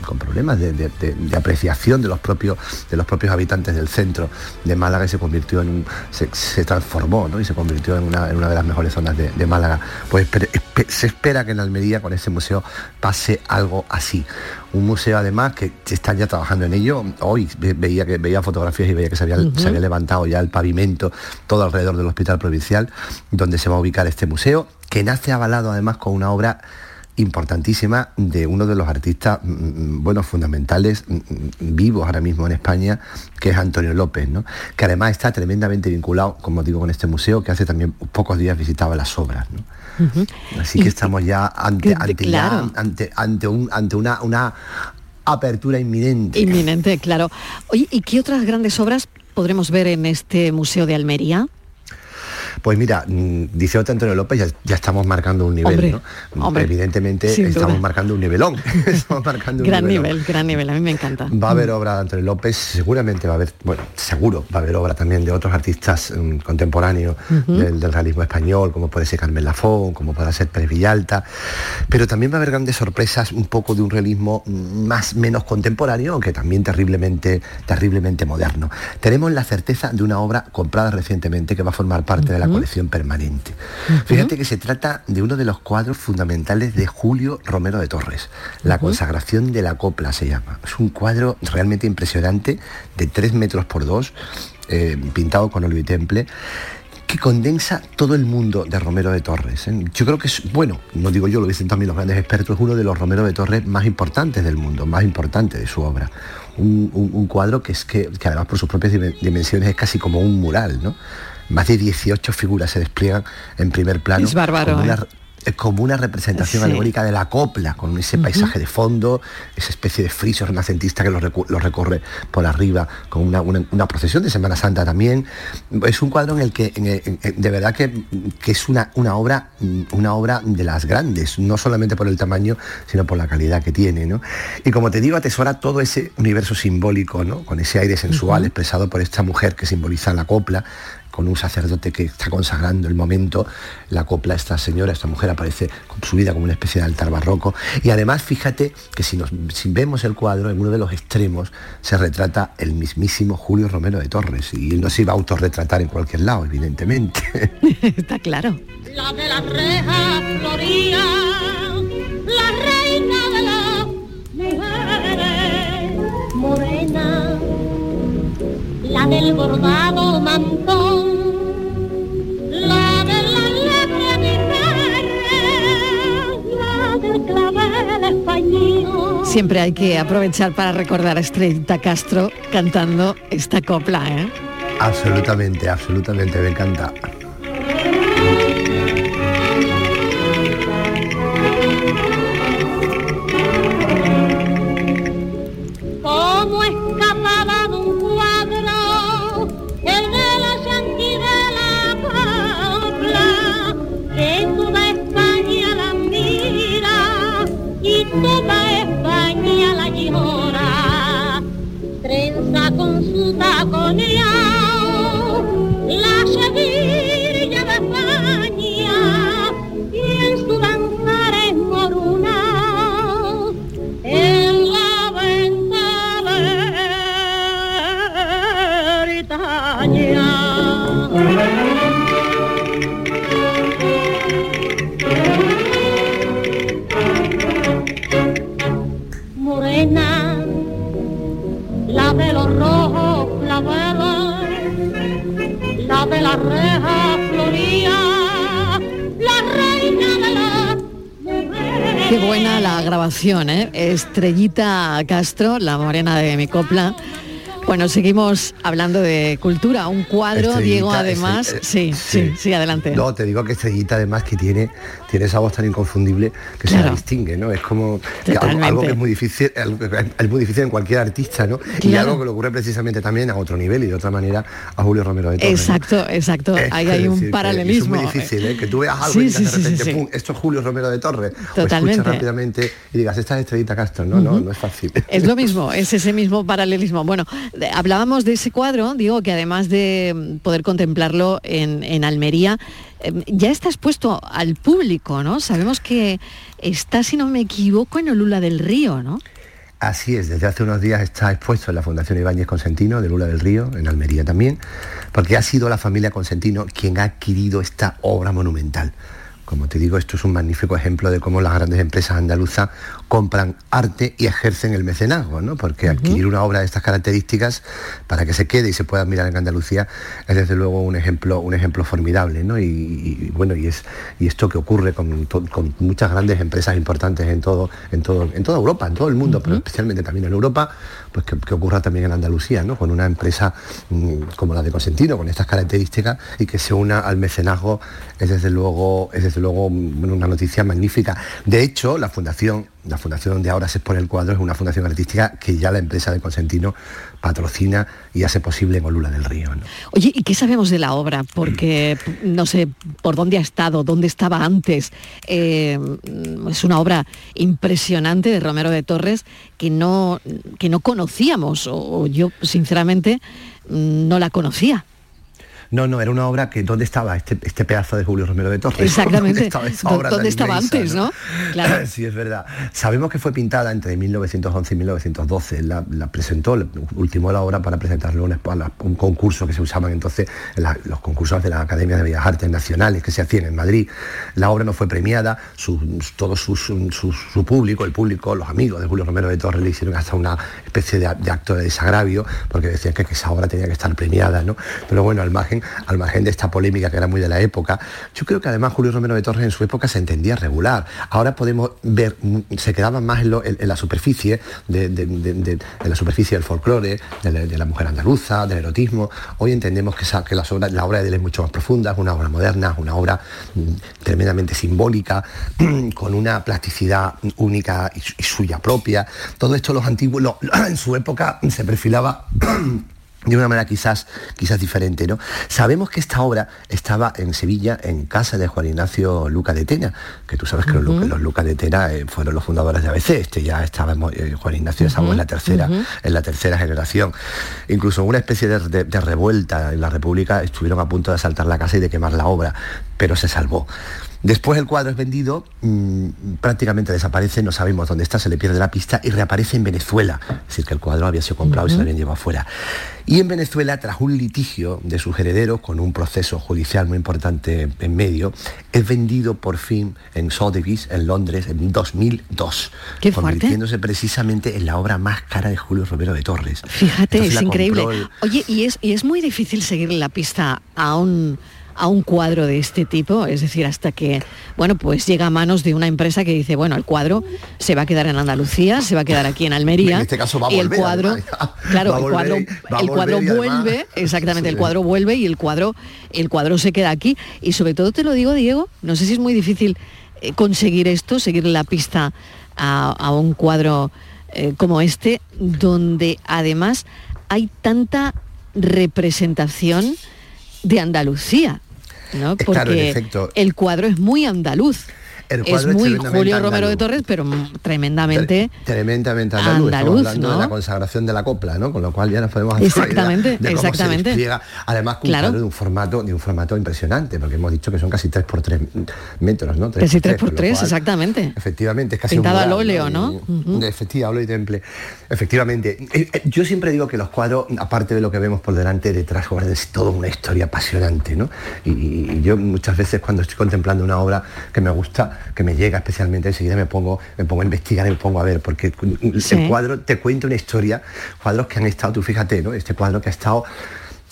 con problemas de, apreciación de los propios de los propios habitantes del centro de Málaga y se convirtió en un, se, transformó ¿no? y se convirtió en una, de las mejores zonas de, Málaga. Pues se espera que en Almería con ese museo pase algo así un museo además que están ya trabajando en ello. Hoy veía que veía fotografías y veía que se había, levantado ya el pavimento todo alrededor del hospital provincial, donde se va a ubicar este museo, que nace avalado además con una obra importantísima de uno de los artistas mm, mm, bueno fundamentales mm, vivos ahora mismo en España que es Antonio López ¿no? que además está tremendamente vinculado como digo con este museo que hace también pocos días visitaba las obras ¿no? Así que estamos ya ante, ante, ante, un, ante una, una apertura inminente. Inminente, claro. Oye, ¿y qué otras grandes obras podremos ver en este Museo de Almería? Pues mira, mm, dice Antonio López, ya, estamos marcando un nivel, ¿no? Evidentemente estamos marcando un nivelón. estamos marcando gran nivel, gran nivel, a mí me encanta. Va a haber mm. obra de Antonio López, seguramente va a haber, bueno, seguro va a haber obra también de otros artistas mm, contemporáneos del, realismo español, como puede ser Carmen Lafón, como puede ser Pérez Villalta, pero también va a haber grandes sorpresas un poco de un realismo más menos contemporáneo, aunque también terriblemente, terriblemente moderno. Tenemos la certeza de una obra comprada recientemente que va a formar parte de la colección permanente. Fíjate que se trata de uno de los cuadros fundamentales de Julio Romero de Torres. La consagración de la copla se llama. Es un cuadro realmente impresionante de 3 metros por 2, eh, pintado con óleo y temple que condensa todo el mundo de Romero de Torres. ¿eh? Yo creo que es, bueno, no digo yo, lo dicen también los grandes expertos, es uno de los Romero de Torres más importantes del mundo, más importante de su obra. Un, cuadro que es que, además por sus propias dimensiones es casi como un mural, ¿no? Más de 18 figuras se despliegan en primer plano. Es bárbaro. ¿eh? es como una representación alegórica de la copla, con ese paisaje de fondo, esa especie de friso renacentista que lo, recorre por arriba, con una, procesión de Semana Santa también. Es un cuadro en el que de verdad que, es una, una, obra, una obra de las grandes, no solamente por el tamaño, sino por la calidad que tiene. Y como te digo, atesora todo ese universo simbólico, ¿no? con ese aire sensual expresado por esta mujer que simboliza la copla, con un sacerdote que está consagrando el momento, la copla, esta señora, esta mujer aparece subida como una especie de altar barroco. Y además, fíjate que si, nos, vemos el cuadro, en uno de los extremos se retrata el mismísimo Julio Romero de Torres. Y él no se iba a autorretratar en cualquier lado, evidentemente. está claro. La de la reja floría, la reina la del bordado mantón Siempre hay que aprovechar para recordar a Estrellita Castro cantando esta copla, ¿eh? Absolutamente, absolutamente, me encanta. con él. ¿Eh? Estrellita Castro, la morena de mi copla. Bueno, seguimos hablando de cultura. Un cuadro, Diego, además. sí, sí, sí, adelante. No, te digo que Estrellita además que tiene tiene esa voz tan inconfundible que se la distingue, ¿no? Es como algo, que es muy difícil, es muy difícil en cualquier artista, ¿no? Y algo que le ocurre precisamente también a otro nivel y de otra manera a Julio Romero de Torres. Exacto, exacto. Ahí hay un paralelismo. Es muy difícil, ¿eh? Que tú veas algo y de repente, pum, esto es Julio Romero de Torres. Totalmente. O rápidamente y digas, esta es Estrellita Castro. No, no, no es fácil. Es lo mismo, es ese mismo paralelismo. Bueno, hablábamos de ese cuadro, digo, que además de poder contemplarlo en, en Almería, Em, ya está expuesto al público, ¿no? Sabemos que está, si no me equivoco, en Olula del Río, ¿no? Así es, desde hace unos días está expuesto en la Fundación Ibáñez Consentino de Lula del Río, en Almería también, porque ha sido la familia Consentino quien ha adquirido esta obra monumental. Como te digo, esto es un magnífico ejemplo de cómo las grandes empresas andaluzas compran arte y ejercen el mecenazgo, ¿no? Porque adquirir una obra de estas características para que se quede y se pueda mirar en Andalucía es desde luego un ejemplo, un ejemplo formidable, ¿no? Y, bueno, y es y esto que ocurre con, muchas grandes empresas importantes en todo, en todo, en toda Europa, en todo el mundo, pero especialmente también en Europa, pues que, ocurra también en Andalucía, ¿no? Con una empresa mm, como la de Consentino, con estas características, y que se una al mecenazgo es desde luego, es desde luego mm, una noticia magnífica. De hecho, la fundación la fundación donde ahora se expone el cuadro es una fundación artística que ya la empresa de Consentino patrocina y hace posible en Olula del Río. Oye, ¿y qué sabemos de la obra? Porque no sé por dónde ha estado, dónde estaba antes. Eh, es una obra impresionante de Romero de Torres que no, que no conocíamos, o yo sinceramente no la conocía. No, no, era una obra que ¿dónde estaba este, este pedazo de Julio Romero de Torres? Exactamente. ¿Dónde estaba, antes, no? Claro. sí, es verdad. Sabemos que fue pintada entre 1911 y 1912. La, presentó, ultimó la obra para presentarle un, un concurso que se usaban entonces los concursos de la Academia de Bellas Artes Nacionales que se hacían en Madrid. La obra no fue premiada, todo su, público, el público, los amigos de Julio Romero de Torres le hicieron hasta una especie de, acto de desagravio porque decían que, que, esa obra tenía que estar premiada, ¿no? Pero bueno, al margen al margen de esta polémica que era muy de la época, yo creo que además Julio Romero de Torres en su época se entendía regular. Ahora podemos ver, mm, se quedaban más en, la superficie, de, la superficie del folclore, de la, mujer andaluza, del erotismo. Hoy entendemos que, que las obras, la obra de él es mucho más profunda, es una obra moderna, una obra mm, tremendamente simbólica, con una plasticidad única y, suya propia. Todo esto los antiguos, en su época se perfilaba de una manera quizás, quizás diferente. ¿no? Sabemos que esta obra estaba en Sevilla, en casa de Juan Ignacio Luca de Tena, que tú sabes que los, los, Luca de Tena eh, fueron los fundadores de ABC, este ya estaba eh, Juan Ignacio estamos en la tercera, en la tercera generación. Incluso una especie de, de revuelta en la República estuvieron a punto de asaltar la casa y de quemar la obra, pero se salvó. Después el cuadro es vendido, mm, prácticamente desaparece, no sabemos dónde está, se le pierde la pista y reaparece en Venezuela. Es decir, que el cuadro había sido comprado y se lo habían llevado afuera. Y en Venezuela, tras un litigio de sus herederos, con un proceso judicial muy importante en medio, es vendido por fin en Sotheby's, en Londres, en 2002. Qué convirtiéndose precisamente en la obra más cara de Julio Romero de Torres. Fíjate, es increíble. Oye, y es, y es muy difícil seguir la pista a un a un cuadro de este tipo, es decir, hasta que, bueno, pues llega a manos de una empresa que dice, bueno, el cuadro se va a quedar en Andalucía, se va a quedar aquí en Almería. En este caso va a y volver, el cuadro, claro, el cuadro, el cuadro vuelve, exactamente, el cuadro vuelve y el cuadro, el cuadro se queda aquí. Y sobre todo te lo digo, Diego, no sé si es muy difícil eh, conseguir esto, seguir la pista a, un cuadro eh, como este, donde además hay tanta representación de Andalucía, ¿no? Porque el cuadro es muy andaluz es muy Julio Romero de Torres, pero tremendamente tremendamente andaluz. Estamos hablando de la consagración de la copla, ¿no? Con lo cual ya nos podemos hacer exactamente, de exactamente. además con claro. de un formato de un formato impresionante, porque hemos dicho que son casi 3 por 3 metros, ¿no? 3 casi 3 por 3, exactamente. Efectivamente, es casi pintado al óleo, ¿no? Efectivamente, y temple. Efectivamente, eh, eh, yo siempre digo que los cuadros, aparte de lo que vemos por delante, detrás es toda una historia apasionante, ¿no? y yo muchas veces cuando estoy contemplando una obra que me gusta, que me llega especialmente, enseguida me pongo, me pongo a investigar y me pongo a ver, porque el cuadro te cuenta una historia, cuadros que han estado, tú fíjate, ¿no? Este cuadro que ha estado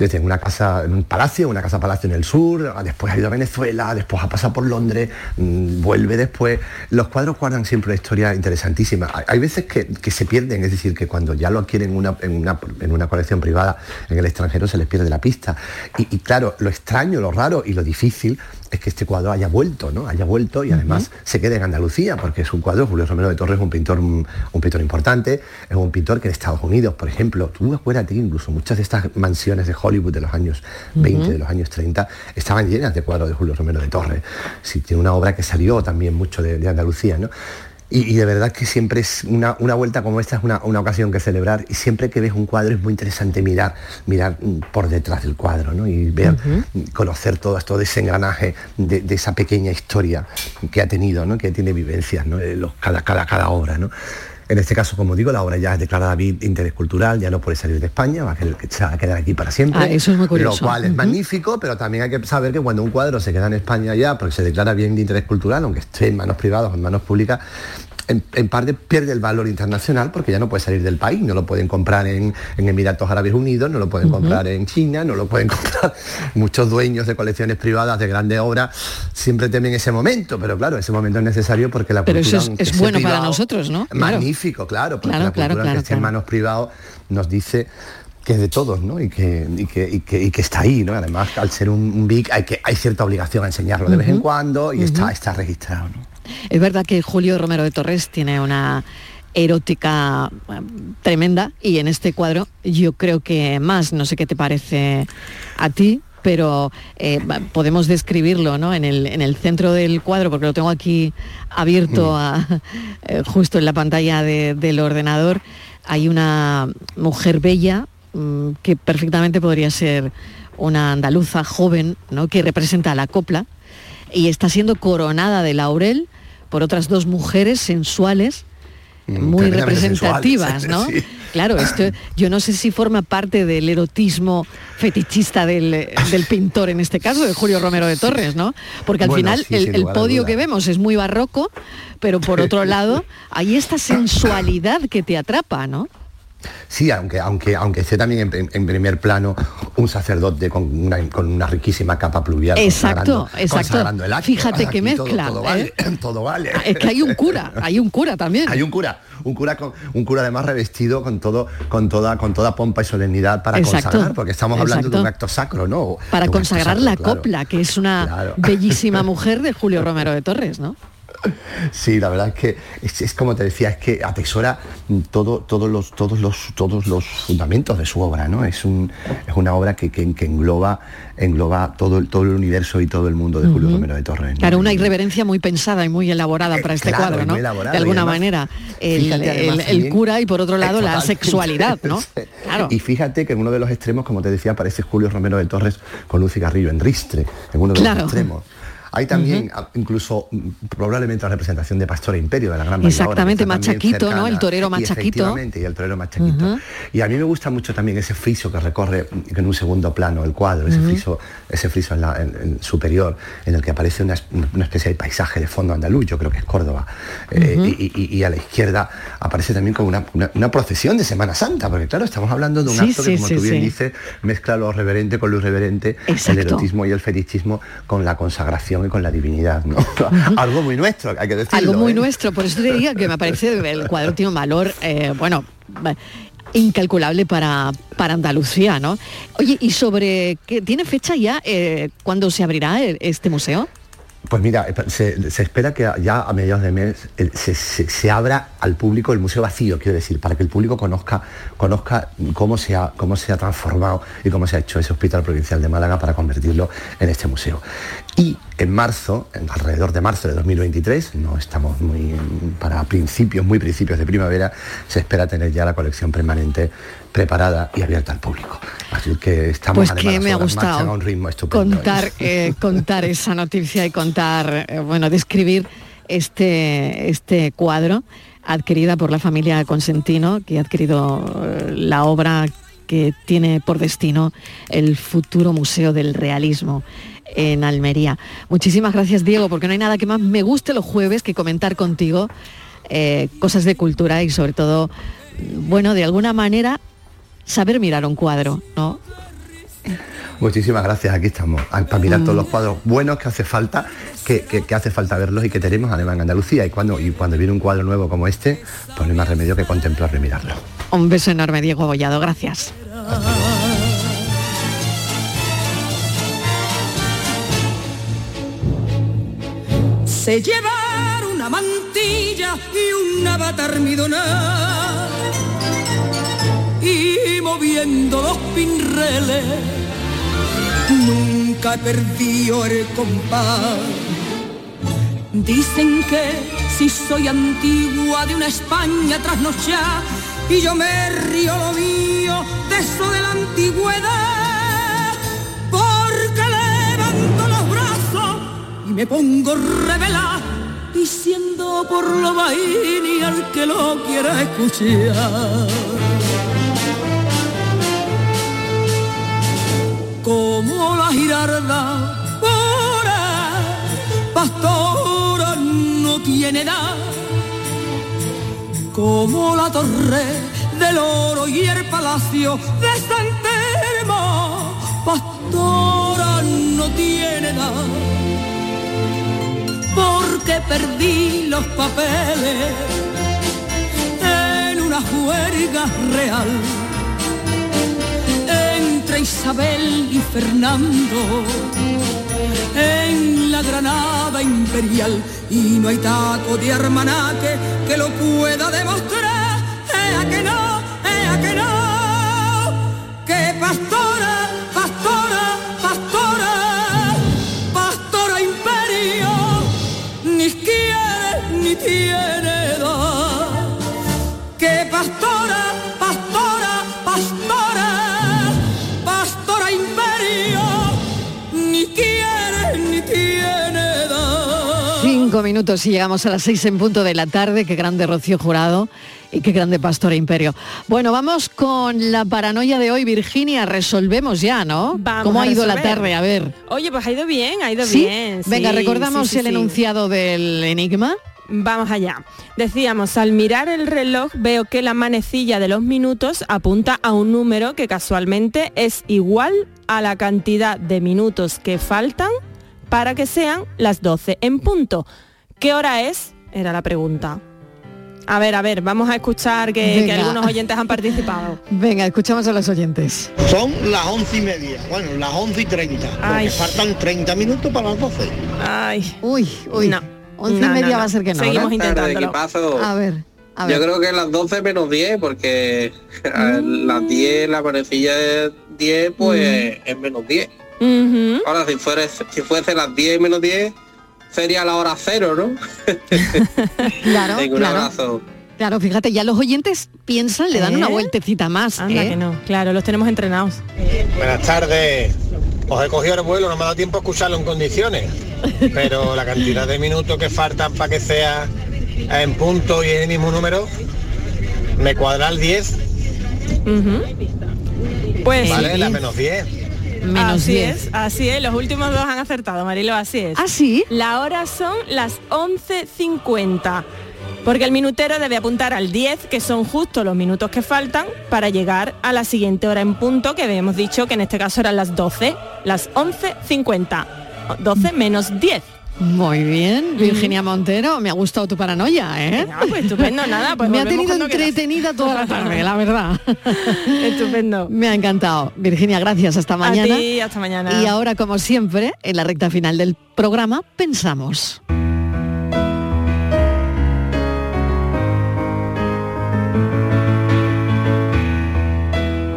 desde una casa, en un palacio, una casa palacio en el sur, después ha ido a Venezuela, después ha pasado por Londres, mm, vuelve después. Los cuadros guardan siempre una historia interesantísima. Hay, veces que, se pierden, es decir, que cuando ya lo adquieren una, en, una, en, una, colección privada en el extranjero se les pierde la pista. Y, claro, lo extraño, lo raro y lo difícil es que este cuadro haya vuelto, ¿no? Haya vuelto y además se quede en Andalucía, porque es un cuadro, Julio Romero de Torres es un pintor, un, pintor importante, es un pintor que en Estados Unidos, por ejemplo, tú acuérdate incluso muchas de estas mansiones de Hollywood de los años 20, de los años 30, estaban llenas de cuadros de Julio Romero de Torres. Sí, tiene una obra que salió también mucho de, Andalucía, ¿no? Y, de verdad que siempre es una, vuelta como esta es una, ocasión que celebrar y siempre que ves un cuadro es muy interesante mirar, mirar mm, por detrás del cuadro ¿no? y ver, conocer todo esto de ese engranaje, de, esa pequeña historia que ha tenido, ¿no? que tiene vivencias, ¿no? Los, cada, cada, cada obra. ¿no? En este caso, como digo, la obra ya es declarada de interés cultural, ya no puede salir de España, va a, se va a quedar aquí para siempre. Ah, eso es muy Lo cual es magnífico, pero también hay que saber que cuando un cuadro se queda en España ya, porque se declara bien de interés cultural, aunque esté en manos privadas o en manos públicas, en, parte pierde el valor internacional porque ya no puede salir del país, no lo pueden comprar en, Emiratos Árabes Unidos, no lo pueden comprar en China, no lo pueden comprar muchos dueños de colecciones privadas de grandes obras, siempre temen ese momento, pero claro, ese momento es necesario porque la pero eso es, bueno para nosotros, ¿no? Magnífico, claro, porque la cultura que está en manos privadas nos dice que es de todos, ¿no? Y que, y que, está ahí, ¿no? Además, al ser un, big hay, que, hay cierta obligación a enseñarlo de vez en cuando y está, está registrado, ¿no? Es verdad que Julio Romero de Torres tiene una erótica tremenda y en este cuadro yo creo que más, no sé qué te parece a ti, pero eh, podemos describirlo ¿no? en, el, centro del cuadro, porque lo tengo aquí abierto eh, justo en la pantalla del ordenador. Hay una mujer bella mm, que perfectamente podría ser una andaluza joven, ¿no? que representa la copla y está siendo coronada de laurel por otras dos mujeres sensuales mm, muy representativas, ¿no? Claro, esto yo no sé si forma parte del erotismo fetichista del, pintor en este caso, de Julio Romero de Torres, ¿no? Porque al final el, podio que vemos es muy barroco, pero por otro lado hay esta sensualidad que te atrapa, ¿no? Sí, aunque, aunque, aunque esté también en, en primer plano un sacerdote con una, con una riquísima capa pluvial. Exacto, consagrando- exacto. consagrando el acto. Fíjate todo- mezcla, Todo, ¿eh? vale, todo vale. Es que hay un cura, hay un cura también. Hay un cura, un cura con un cura además revestido con todo, con toda, con toda pompa y solemnidad para Exacto, consagrar, porque estamos hablando de un acto sacro, ¿no? Para consagrar sacro, la claro. copla, que es una Claro. bellísima mujer de Julio Romero de Torres, ¿no? Sí, la verdad es que es, es como te decía, es que atesora todo, todos los, todos los, todos los fundamentos de su obra, ¿no? Es un, es una obra que, que- que engloba, engloba todo, el- todo el universo y todo el mundo de Julio. Romero de Torres. ¿no? Claro, una irreverencia muy pensada y muy elaborada para este Eh, claro, cuadro, ¿no? de alguna además, manera. El, fíjate, además, el- el también- cura y por otro lado Eh, la sexualidad, ¿no? Claro. Y fíjate que en uno de los extremos, como te decía, aparece Julio Romero de Torres con un cigarrillo en ristre, en uno de Claro. los extremos. Hay también incluso mm, probablemente la representación de Pastor e Imperio de la gran Exactamente, Machaquito, ¿no? El torero Y Machaquito. efectivamente, y el torero Machaquito. Ujú. Y a mí me gusta mucho también ese friso que recorre en un segundo plano el cuadro, ese friso, ese friso en la- en- en superior, en el que aparece una, es- una especie de paisaje de fondo andaluz, yo creo que es Córdoba. Eh, y, y- y a la izquierda aparece también como una, una- una procesión de Semana Santa, porque claro, estamos hablando de un Sí, acto sí, que, como sí, tú bien dices, mezcla lo reverente con lo irreverente, el erotismo y el fetichismo con la consagración y con la divinidad, ¿no? Algo muy nuestro, hay que decirlo. Algo muy ¿eh? nuestro, por eso te diría que me parece el cuadro tiene un valor, eh, bueno, incalculable para, para Andalucía, ¿no? Oye, y sobre, ¿qué, ¿tiene fecha ya eh, cuándo se abrirá eh, este museo? Pues mira, se, se espera que ya a mediados de mes el- se, se- abra al público el museo vacío, quiero decir, para que el público conozca, conozca cómo, se ha, cómo se ha transformado y cómo se ha hecho ese hospital provincial de Málaga para convertirlo en este museo. Y en marzo, alrededor de marzo de 2023, no estamos muy para principios, muy principios de primavera, se espera tener ya la colección permanente preparada y abierta al público. Así que estamos Pues además, que me ha gustado a un ritmo estupendo. ¿eh? contar, eh, contar esa noticia y contar, eh, bueno, describir este, este cuadro adquirida por la familia Consentino, que ha adquirido la obra que tiene por destino el futuro Museo del Realismo en Almería. Muchísimas gracias Diego, porque no hay nada que más me guste los jueves que comentar contigo eh, cosas de cultura y sobre todo, bueno, de alguna manera saber mirar un cuadro, ¿no? Muchísimas gracias, aquí estamos, a- para mirar Mm. todos los cuadros buenos que hace falta, que, que- que hace falta verlos y que tenemos además en Andalucía. Y cuando, y cuando viene un cuadro nuevo como este, pues no hay más remedio que contemplarlo y mirarlo. Un beso enorme, Diego Bollado. Gracias. Se llevar una mantilla y una bata almidonada y moviendo los pinreles nunca he perdido el compás. Dicen que si soy antigua de una España trasnochada y yo me río lo mío de eso de la antigüedad porque levanto los brazos y me pongo revela diciendo por lo vaini al que lo quiera escuchar. Como la girarda. Pura, pastora no tiene edad. Como la torre del oro y el palacio de San Telmo, pastora no tiene edad. Porque perdí los papeles en una juerga real Isabel y Fernando en la Granada imperial y no hay taco de armanaque que lo pueda demostrar. ¡Ea que no! ¡Ea que no! Minutos y llegamos a las seis en punto de la tarde. Qué grande Rocío Jurado y qué grande Pastor Imperio. Bueno, vamos con la paranoia de hoy, Virginia. Resolvemos ya, ¿no? Vamos ¿Cómo ha ido la tarde? A ver. Oye, pues ha ido bien, ha ido ¿Sí? bien. Venga, sí, recordamos sí, el enunciado del enigma. vamos allá. Decíamos, al mirar el reloj veo que la manecilla de los minutos apunta a un número que casualmente es igual a la cantidad de minutos que faltan para que sean las 12 en punto. ¿Qué hora es? Era la pregunta. A ver, a ver, vamos a escuchar que, que algunos oyentes han participado. Venga, escuchamos a los oyentes. Son las once y media, bueno, las once y treinta, Ay. porque faltan 30 minutos para las 12. Ay. Uy, uy. No. Once No, y media no, no. va a ser que no. Seguimos intentándolo. equipazo. A ver, a ver. Yo creo que las 12 menos 10, porque ver, las 10, la manecilla es 10, pues es menos 10. Ahora, si, fuera, si fuese las 10 menos 10, sería la hora cero, ¿no? Claro, un claro. abrazo. Claro, fíjate, ya los oyentes piensan, le dan ¿Eh? una vueltecita más. Anda ¿eh? que no, claro, los tenemos entrenados. Buenas tardes. Os he cogido el vuelo, no me ha dado tiempo a escucharlo en condiciones. Pero la cantidad de minutos que faltan para que sea en punto y en el mismo número, me cuadra el 10, Pues ¿vale? sí. La menos 10. Menos así 10. es, así es, los últimos dos han acertado, Marilo, así es. ¿Ah, sí? La hora son las 11.50. Porque el minutero debe apuntar al 10, que son justo los minutos que faltan para llegar a la siguiente hora en punto, que habíamos dicho que en este caso eran las 12, las 11.50. 12 menos 10. Muy bien, Virginia Montero, me ha gustado tu paranoia, ¿eh? Venga, pues estupendo, nada, pues me ha tenido entretenida toda la tarde, la verdad. Estupendo. Me ha encantado. Virginia, gracias. Hasta mañana. A ti, hasta mañana. Y ahora, como siempre, en la recta final del programa, pensamos.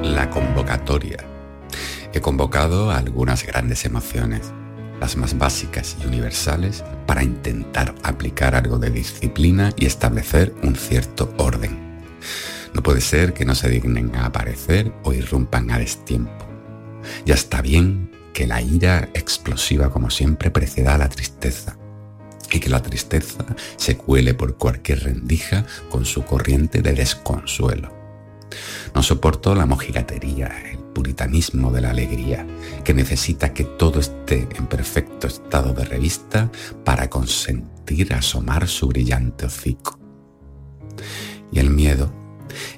La convocatoria. He convocado algunas grandes emociones, las más básicas y universales, para intentar aplicar algo de disciplina y establecer un cierto orden. No puede ser que no se dignen a aparecer o irrumpan a destiempo. Ya está bien que la ira explosiva como siempre preceda a la tristeza y que la tristeza se cuele por cualquier rendija con su corriente de desconsuelo. No soporto la mojigatería, puritanismo de la alegría, que necesita que todo esté en perfecto estado de revista para consentir asomar su brillante hocico. Y el miedo,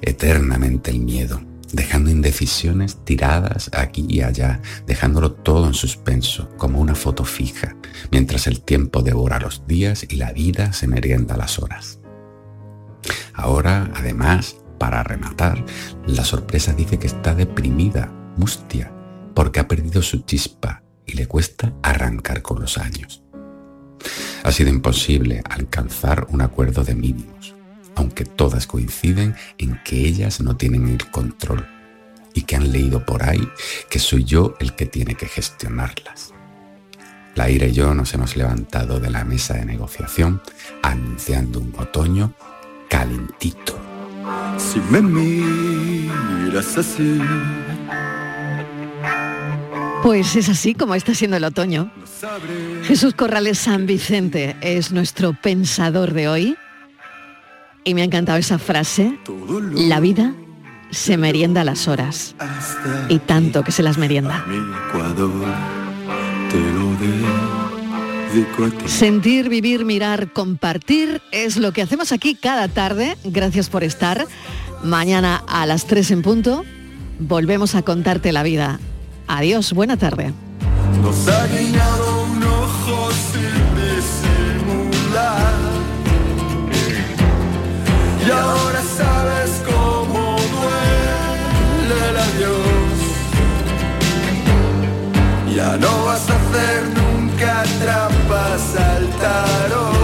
eternamente el miedo, dejando indecisiones tiradas aquí y allá, dejándolo todo en suspenso, como una foto fija, mientras el tiempo devora los días y la vida se merienda las horas. Ahora, además, para rematar, la sorpresa dice que está deprimida, mustia, porque ha perdido su chispa y le cuesta arrancar con los años. Ha sido imposible alcanzar un acuerdo de mínimos, aunque todas coinciden en que ellas no tienen el control y que han leído por ahí que soy yo el que tiene que gestionarlas. La ira y yo nos hemos levantado de la mesa de negociación anunciando un otoño calentito. Si me miras así, Pues es así como está siendo el otoño. Jesús Corrales San Vicente es nuestro pensador de hoy. Y me ha encantado esa frase. La vida se merienda a las horas. Y tanto que se las merienda. Ecuador, te lo. Sentir, vivir, mirar, compartir es lo que hacemos aquí cada tarde. Gracias por estar. Mañana a las 3 en punto volvemos a contarte la vida. Adiós, buena tarde. Nos ha guiñado un ojo sin disimular. Y ahora sabes cómo duele el adiós. Ya no vas a hacer trampa saltaron.